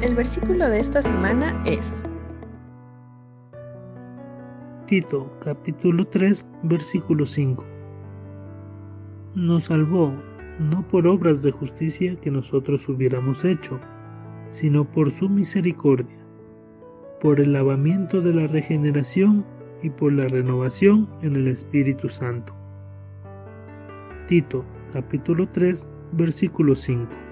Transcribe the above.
El versículo de esta semana es Tito capítulo 3 versículo 5. Nos salvó no por obras de justicia que nosotros hubiéramos hecho, sino por su misericordia, por el lavamiento de la regeneración y por la renovación en el Espíritu Santo. Tito capítulo 3 versículo 5.